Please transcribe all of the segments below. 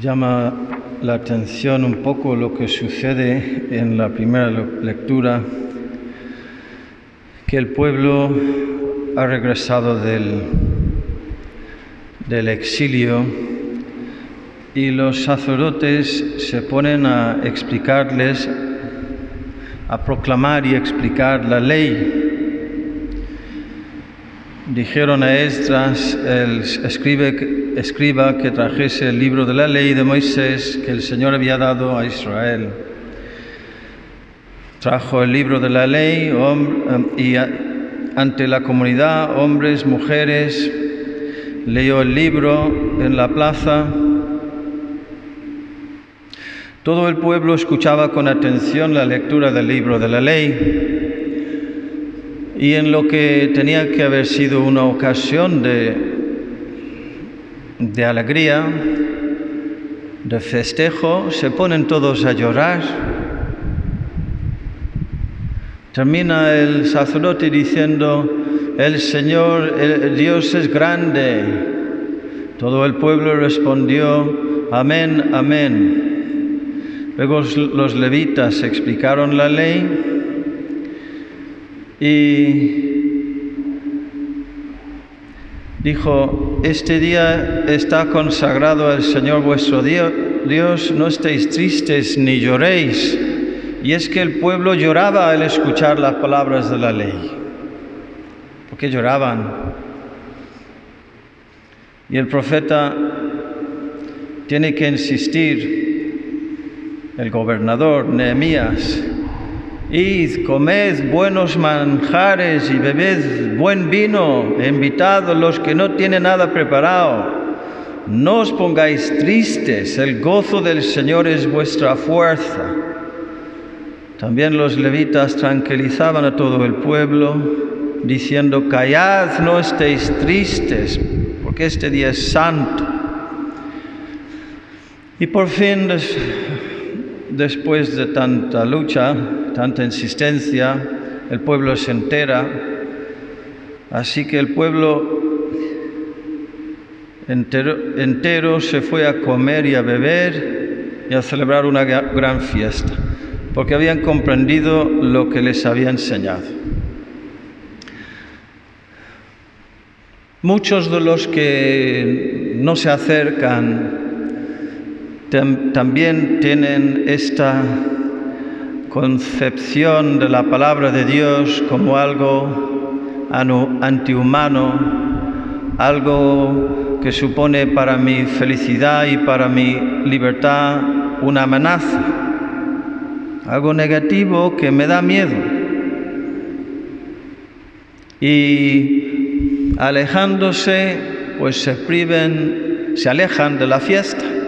Llama la atención un poco lo que sucede en la primera lectura, que el pueblo ha regresado del, del exilio y los sacerdotes se ponen a explicarles, a proclamar y explicar la ley. Dijeron a Esdras, el escribe, escriba, que trajese el libro de la ley de Moisés que el Señor había dado a Israel. Trajo el libro de la ley y ante la comunidad, hombres, mujeres, leyó el libro en la plaza todo el pueblo escuchaba con atención la lectura del libro de la ley y en lo que tenía que haber sido una ocasión de, de alegría, de festejo, se ponen todos a llorar. Termina el sacerdote diciendo, el Señor, el Dios es grande. Todo el pueblo respondió, amén, amén. Luego los levitas explicaron la ley y dijo, este día está consagrado al Señor vuestro Dios, no estéis tristes ni lloréis. Y es que el pueblo lloraba al escuchar las palabras de la ley. ¿Por qué lloraban? Y el profeta tiene que insistir el gobernador Nehemías, id, comed buenos manjares y bebed buen vino, invitad a los que no tienen nada preparado. No os pongáis tristes, el gozo del Señor es vuestra fuerza. También los levitas tranquilizaban a todo el pueblo, diciendo, callad, no estéis tristes, porque este día es santo. Y por fin después de tanta lucha, tanta insistencia, el pueblo se entera, así que el pueblo entero, se fue a comer y a beber y a celebrar una gran fiesta, porque habían comprendido lo que les había enseñado. Muchos de los que no se acercan también tienen esta concepción de la palabra de Dios como algo antihumano, algo que supone para mi felicidad y para mi libertad una amenaza, algo negativo que me da miedo. Y alejándose, pues se priven, se alejan de la fiesta.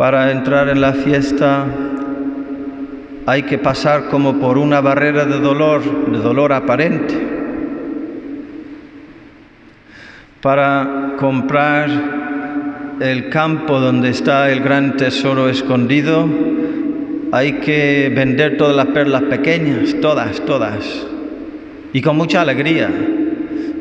Para entrar en la fiesta hay que pasar como por una barrera de dolor, de dolor aparente. Para comprar el campo donde está el gran tesoro escondido, hay que vender todas las perlas pequeñas, todas, todas, y con mucha alegría.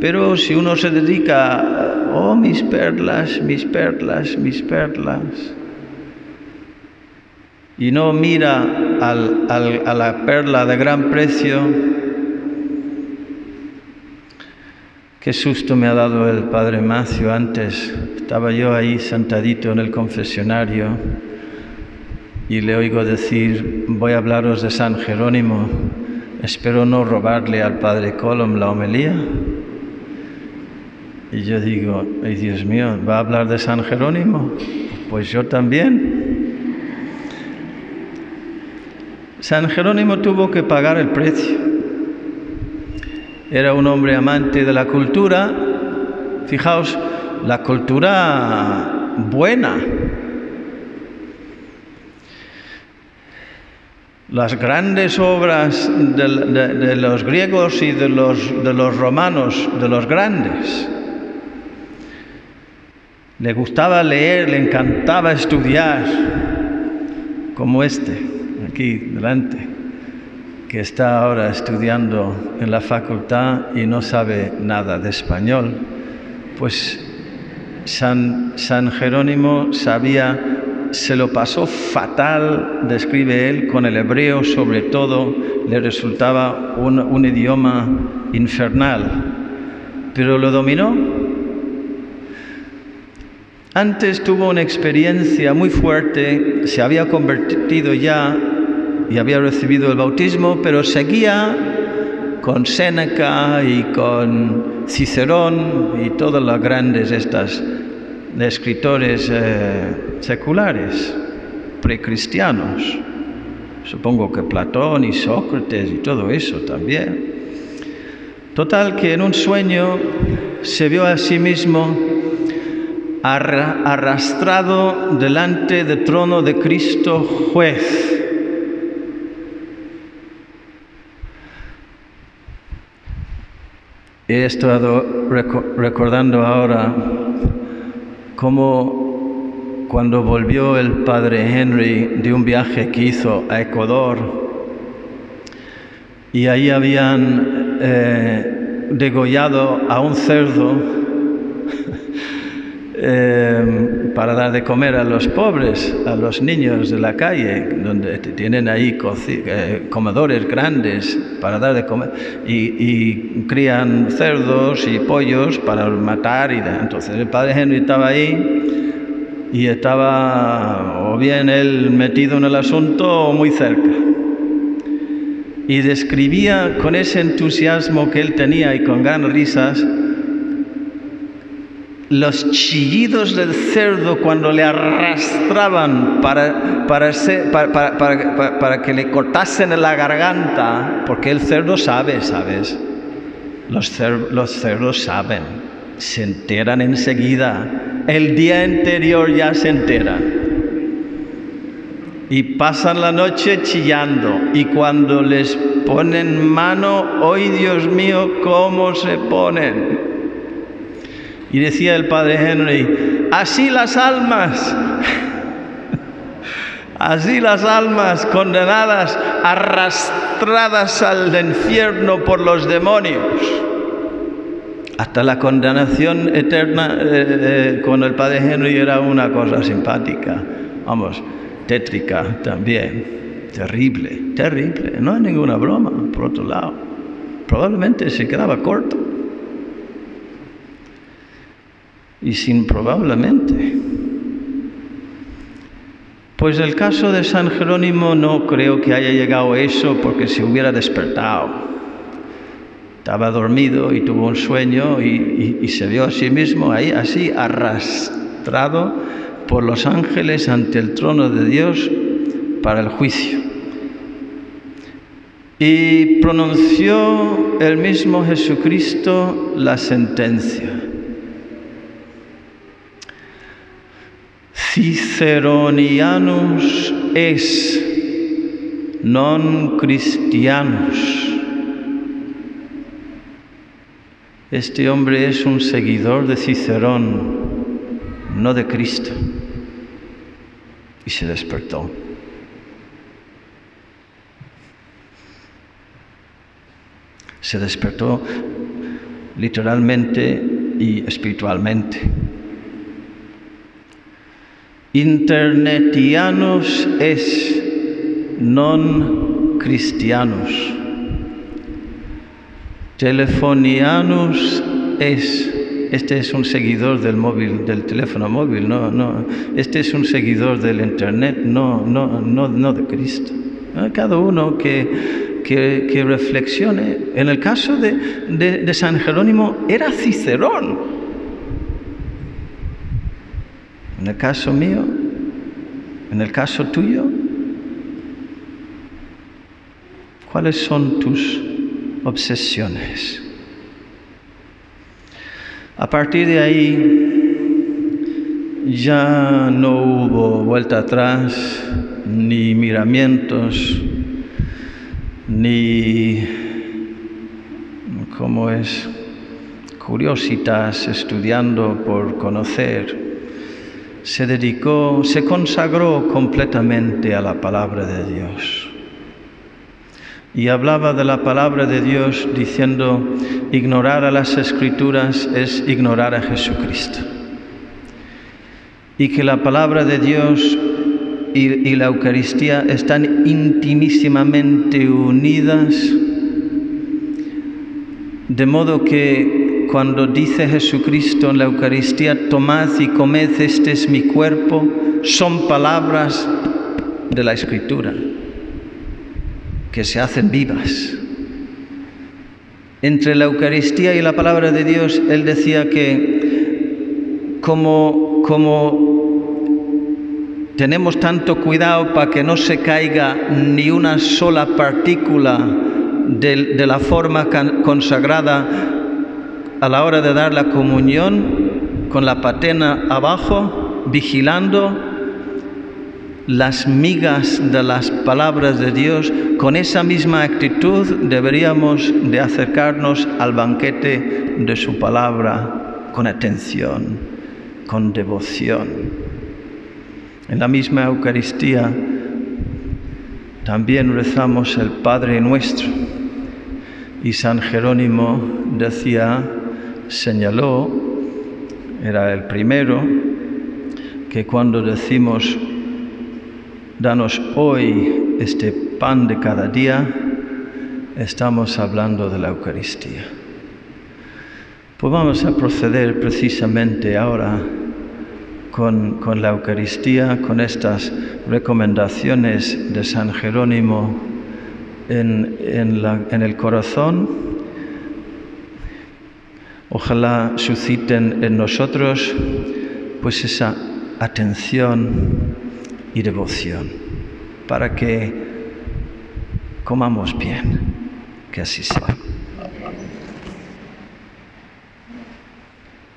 Pero si uno se dedica, oh mis perlas, mis perlas, mis perlas, y no mira a la perla de gran precio, qué susto me ha dado el padre Macio antes. Estaba yo ahí sentadito en el confesionario y le oigo decir, voy a hablaros de San Jerónimo, espero no robarle al padre Colom la homilía. Y yo digo, ay Dios mío, ¿va a hablar de San Jerónimo? Pues yo también. San Jerónimo tuvo que pagar el precio. Era un hombre amante de la cultura, fijaos, la cultura buena. Las grandes obras de, los griegos y de los, de los romanos, de los grandes. Le gustaba leer, le encantaba estudiar, como este aquí delante, que está ahora estudiando en la facultad y no sabe nada de español, pues San, San Jerónimo sabía, se lo pasó fatal, describe él, con el hebreo sobre todo, le resultaba un, un idioma infernal, pero lo dominó. Antes tuvo una experiencia muy fuerte, se había convertido ya y había recibido el bautismo, pero seguía con Séneca y con Cicerón y todas las grandes estas escritores eh, seculares, precristianos. Supongo que Platón y Sócrates y todo eso también. Total que en un sueño se vio a sí mismo arrastrado delante del trono de Cristo juez. He estado recordando ahora como cuando volvió el padre Henry de un viaje que hizo a Ecuador y ahí habían eh, degollado a un cerdo eh, para dar de comer a los pobres, a los niños de la calle, donde tienen ahí eh, comedores grandes para dar de comer, y, y, crían cerdos y pollos para matar. Y entonces el padre Henry estaba ahí y estaba o bien él metido en el asunto o muy cerca. Y describía con ese entusiasmo que él tenía y con gran risas, los chillidos del cerdo cuando le arrastraban para, para, que le cortasen la garganta, porque el cerdo sabe, ¿sabes? Los, cerdos saben, se enteran enseguida, el día anterior ya se enteran. Y pasan la noche chillando y cuando les ponen mano, ¡ay Dios mío, cómo se ponen! Y decía el padre Henry, así las almas, así las almas condenadas, arrastradas al infierno por los demonios, hasta la condenación eterna eh, eh, con el padre Henry era una cosa simpática, vamos, tétrica también, terrible, terrible, no hay ninguna broma, por otro lado, probablemente se quedaba corto. Y sin probablemente. Pues el caso de San Jerónimo no creo que haya llegado a eso porque se hubiera despertado. Estaba dormido y tuvo un sueño y, y se vio a sí mismo ahí así arrastrado por los ángeles ante el trono de Dios para el juicio. Y pronunció el mismo Jesucristo la sentencia. Ciceronianus es, non cristianus. Este hombre es un seguidor de Cicerón, no de Cristo. Y se despertó. Se despertó literalmente y espiritualmente. Internetianos es, non cristianos. Telefonianos es, este es un seguidor del móvil, del teléfono móvil, no, no, este es un seguidor del internet, no, no, no, no de Cristo. Cada uno que, que, que reflexione. En el caso de, de, de San Jerónimo era Cicerón. En el caso mío, en el caso tuyo, ¿cuáles son tus obsesiones? A partir de ahí ya no hubo vuelta atrás, ni miramientos, ni, ¿cómo es? Curiositas estudiando por conocer se dedicó, se consagró completamente a la palabra de Dios. Y hablaba de la palabra de Dios diciendo, ignorar a las escrituras es ignorar a Jesucristo. y que la palabra de Dios y, la Eucaristía están intimísimamente unidas, de modo que cuando dice Jesucristo en la Eucaristía, tomad y comed, este es mi cuerpo, son palabras de la Escritura que se hacen vivas. Entre la Eucaristía y la palabra de Dios, él decía que como, tenemos tanto cuidado para que no se caiga ni una sola partícula de la forma consagrada a la hora de dar la comunión, con la patena abajo, vigilando las migas de las palabras de Dios, con esa misma actitud deberíamos de acercarnos al banquete de su palabra con atención, con devoción. En la misma Eucaristía también rezamos el Padre nuestro y San Jerónimo decía, señaló, era el primero, que cuando decimos Danos hoy este pan de cada día. Estamos hablando de la Eucaristía. Pues vamos a proceder precisamente ahora con, la Eucaristía, con estas recomendaciones de San Jerónimo en, en el corazón. Ojalá susciten en nosotros pues esa atención y devoción para que comamos bien. Que así sea.